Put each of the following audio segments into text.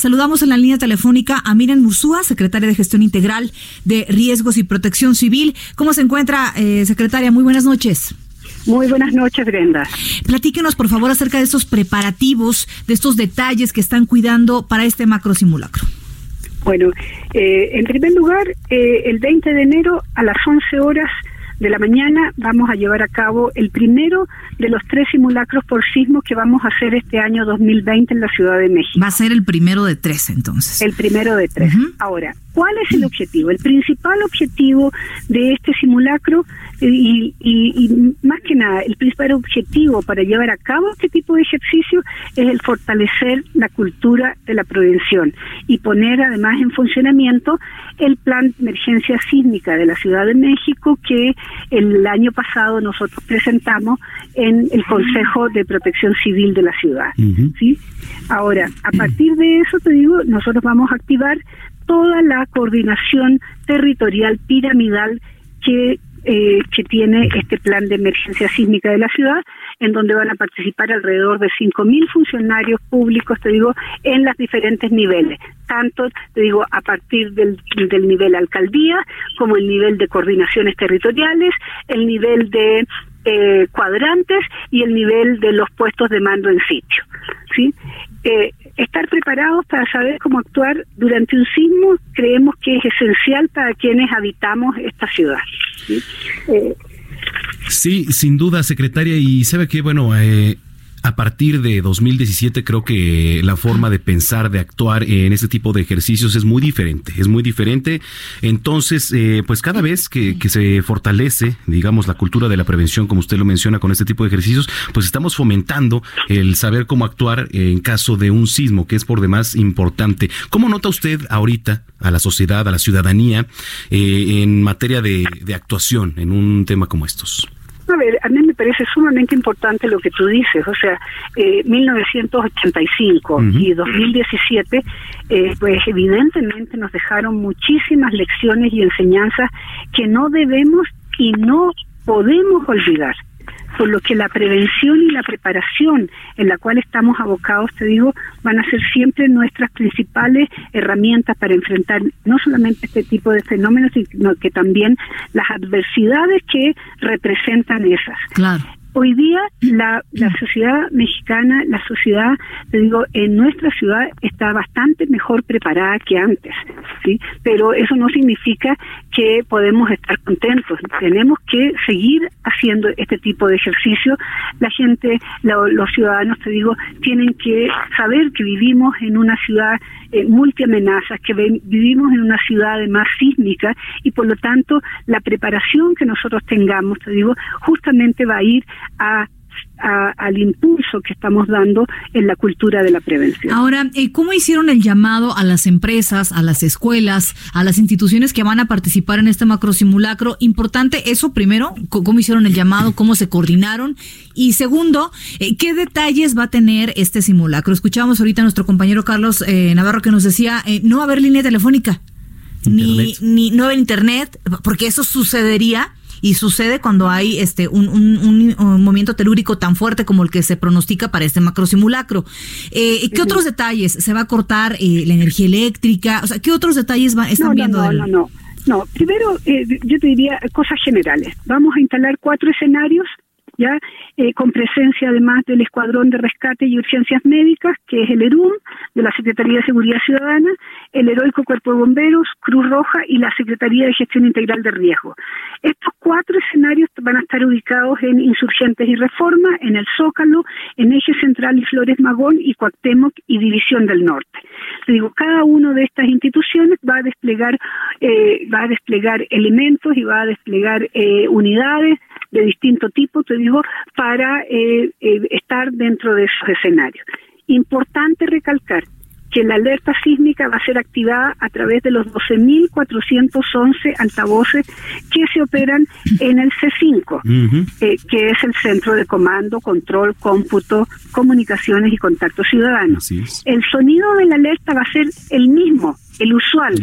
Saludamos en la línea telefónica a Miren Musúa, secretaria de Gestión Integral de Riesgos y Protección Civil. ¿Cómo se encuentra, eh, secretaria? Muy buenas noches. Muy buenas noches, Brenda. Platíquenos, por favor, acerca de estos preparativos, de estos detalles que están cuidando para este macro simulacro. Bueno, eh, en primer lugar, eh, el 20 de enero a las 11 horas de la mañana vamos a llevar a cabo el primero de los tres simulacros por sismo que vamos a hacer este año 2020 en la Ciudad de México. Va a ser el primero de tres, entonces. El primero de tres. Ahora, ¿cuál es el objetivo? El principal objetivo de este simulacro y, y, más que nada, el principal objetivo para llevar a cabo este tipo de ejercicio es el fortalecer la cultura de la prevención y poner además en funcionamiento el plan de emergencia sísmica de la Ciudad de México que el año pasado nosotros presentamos en el Consejo de Protección Civil de la ciudad. ¿sí? Ahora, a partir de eso, te digo, nosotros vamos a activar toda la coordinación territorial piramidal que eh, que tiene este plan de emergencia sísmica de la ciudad, en donde van a participar alrededor de 5.000 funcionarios públicos, te digo, en los diferentes niveles, tanto, te digo, a partir del, del nivel alcaldía, como el nivel de coordinaciones territoriales, el nivel de eh, cuadrantes y el nivel de los puestos de mando en sitio. ¿sí? Eh, estar preparados para saber cómo actuar durante un sismo creemos que es esencial para quienes habitamos esta ciudad. Sí, sin duda, secretaria, y sabe que, bueno, eh, a partir de 2017 creo que la forma de pensar, de actuar en este tipo de ejercicios es muy diferente, es muy diferente. Entonces, eh, pues cada vez que, se fortalece, digamos, la cultura de la prevención, como usted lo menciona con este tipo de ejercicios, pues estamos fomentando el saber cómo actuar en caso de un sismo, que es por demás importante. ¿Cómo nota usted ahorita a la sociedad, a la ciudadanía, eh, en materia de actuación en un tema como estos? A ver, a mí me parece sumamente importante lo que tú dices, o sea, eh, 1985 y 2017, eh, pues evidentemente nos dejaron muchísimas lecciones y enseñanzas que no debemos y no podemos olvidar por lo que la prevención y la preparación en la cual estamos abocados, te digo, van a ser siempre nuestras principales herramientas para enfrentar no solamente este tipo de fenómenos, sino que también las adversidades que representan esas. Claro. Hoy día la, la sociedad mexicana, la sociedad, te digo, en nuestra ciudad está bastante mejor preparada que antes, ¿sí? Pero eso no significa que podemos estar contentos. Tenemos que seguir haciendo este tipo de ejercicio. La gente, los ciudadanos, te digo, tienen que saber que vivimos en una ciudad eh, multiamenazas, que vivimos en una ciudad además sísmica y por lo tanto la preparación que nosotros tengamos, te digo, justamente va a ir a al impulso que estamos dando en la cultura de la prevención. Ahora, eh, ¿cómo hicieron el llamado a las empresas, a las escuelas, a las instituciones que van a participar en este macro simulacro? Importante eso primero, ¿cómo hicieron el llamado? ¿Cómo se coordinaron? Y segundo, eh, ¿qué detalles va a tener este simulacro? Escuchábamos ahorita a nuestro compañero Carlos eh, Navarro que nos decía, no va a haber línea telefónica. Ni, ni no haber internet, porque eso sucedería y sucede cuando hay este un, un, movimiento telúrico tan fuerte como el que se pronostica para este macro simulacro. Eh, ¿Qué otros detalles? ¿Se va a cortar eh, la energía eléctrica? O sea, ¿qué otros detalles va, están viendo? No, no, no, no. primero eh, yo te diría cosas generales. Vamos a instalar cuatro escenarios ya eh, con presencia además del Escuadrón de Rescate y Urgencias Médicas, que es el ERUM, de la Secretaría de Seguridad Ciudadana, el Heroico Cuerpo de Bomberos, Cruz Roja y la Secretaría de Gestión Integral de Riesgo. Estos cuatro escenarios van a estar ubicados en Insurgentes y Reforma, en el Zócalo, en Eje Central y Flores Magón y Cuauhtémoc y División del Norte. digo, cada una de estas instituciones va a desplegar, eh, va a desplegar elementos y va a desplegar eh, unidades de distinto tipo, te digo, para eh, eh, estar dentro de esos escenarios. Importante recalcar que la alerta sísmica va a ser activada a través de los 12.411 altavoces que se operan en el C5, eh, que es el Centro de Comando, Control, Cómputo, Comunicaciones y Contacto Ciudadano. El sonido de la alerta va a ser el mismo, el usual.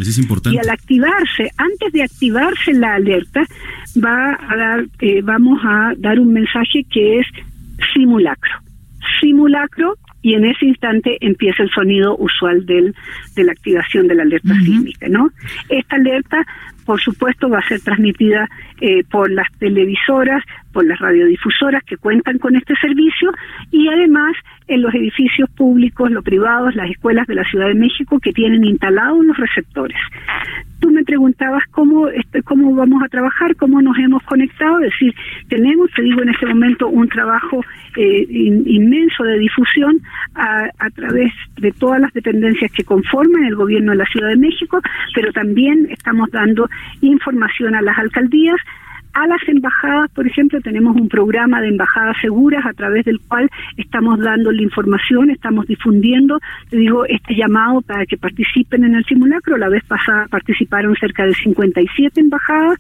Y al activarse, antes de activarse la alerta, va a dar, eh, vamos a dar un mensaje que es simulacro. Simulacro y en ese instante empieza el sonido usual del, de la activación de la alerta sísmica, ¿no? Esta alerta, por supuesto, va a ser transmitida eh, por las televisoras, por las radiodifusoras que cuentan con este servicio y además en los edificios públicos, los privados, las escuelas de la Ciudad de México que tienen instalados los receptores. Tú me preguntabas cómo, este, cómo vamos a trabajar, cómo nos hemos conectado, es decir, tenemos, te digo en este momento, un trabajo eh, inmenso de difusión a, a través de todas las dependencias que conforman el gobierno de la Ciudad de México, pero también estamos dando información a las alcaldías, a las embajadas, por ejemplo, tenemos un programa de embajadas seguras a través del cual estamos dando la información, estamos difundiendo, te digo, este llamado para que participen en el simulacro. La vez pasada participaron cerca de 57 embajadas,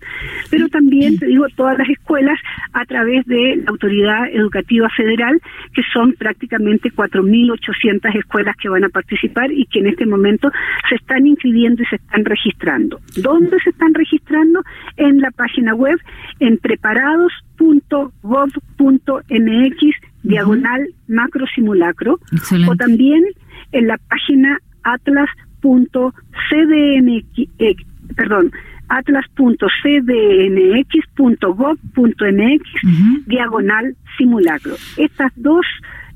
pero también, te digo, todas las escuelas a través de la Autoridad Educativa Federal, que son prácticamente 4.800 escuelas que van a participar y que en este momento se están inscribiendo y se están registrando. ¿Dónde se están registrando? En la página web en preparados.gov.mx diagonal macro simulacro o también en la página atlas.cdmx eh, perdón atlas.cdmx.gov.mx diagonal simulacro. Estas dos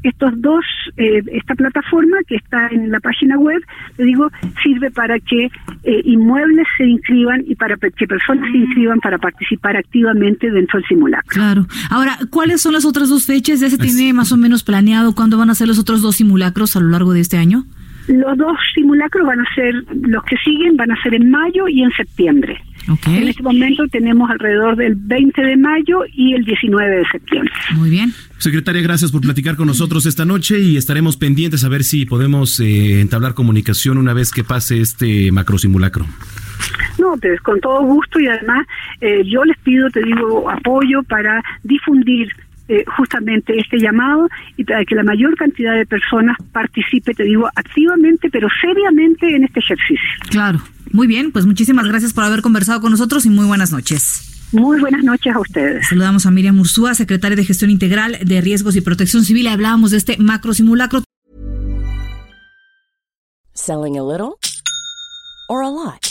estos dos, eh, esta plataforma que está en la página web, te digo, sirve para que eh, inmuebles se inscriban y para que personas se inscriban para participar activamente dentro del simulacro. Claro. Ahora, ¿cuáles son las otras dos fechas? ¿Ya se tiene más o menos planeado cuándo van a ser los otros dos simulacros a lo largo de este año? Los dos simulacros van a ser, los que siguen van a ser en mayo y en septiembre. En este momento tenemos alrededor del 20 de mayo y el 19 de septiembre. Muy bien. Secretaria, gracias por platicar con nosotros esta noche y estaremos pendientes a ver si podemos eh, entablar comunicación una vez que pase este macro simulacro. No, pues con todo gusto y además eh, yo les pido, te digo, apoyo para difundir eh, justamente este llamado y para que la mayor cantidad de personas participe, te digo, activamente, pero seriamente en este ejercicio. Claro, muy bien, pues muchísimas gracias por haber conversado con nosotros y muy buenas noches. Muy buenas noches a ustedes. Saludamos a Miriam Ursúa, secretaria de Gestión Integral de Riesgos y Protección Civil. Hablábamos de este macro simulacro. Selling a little or a lot.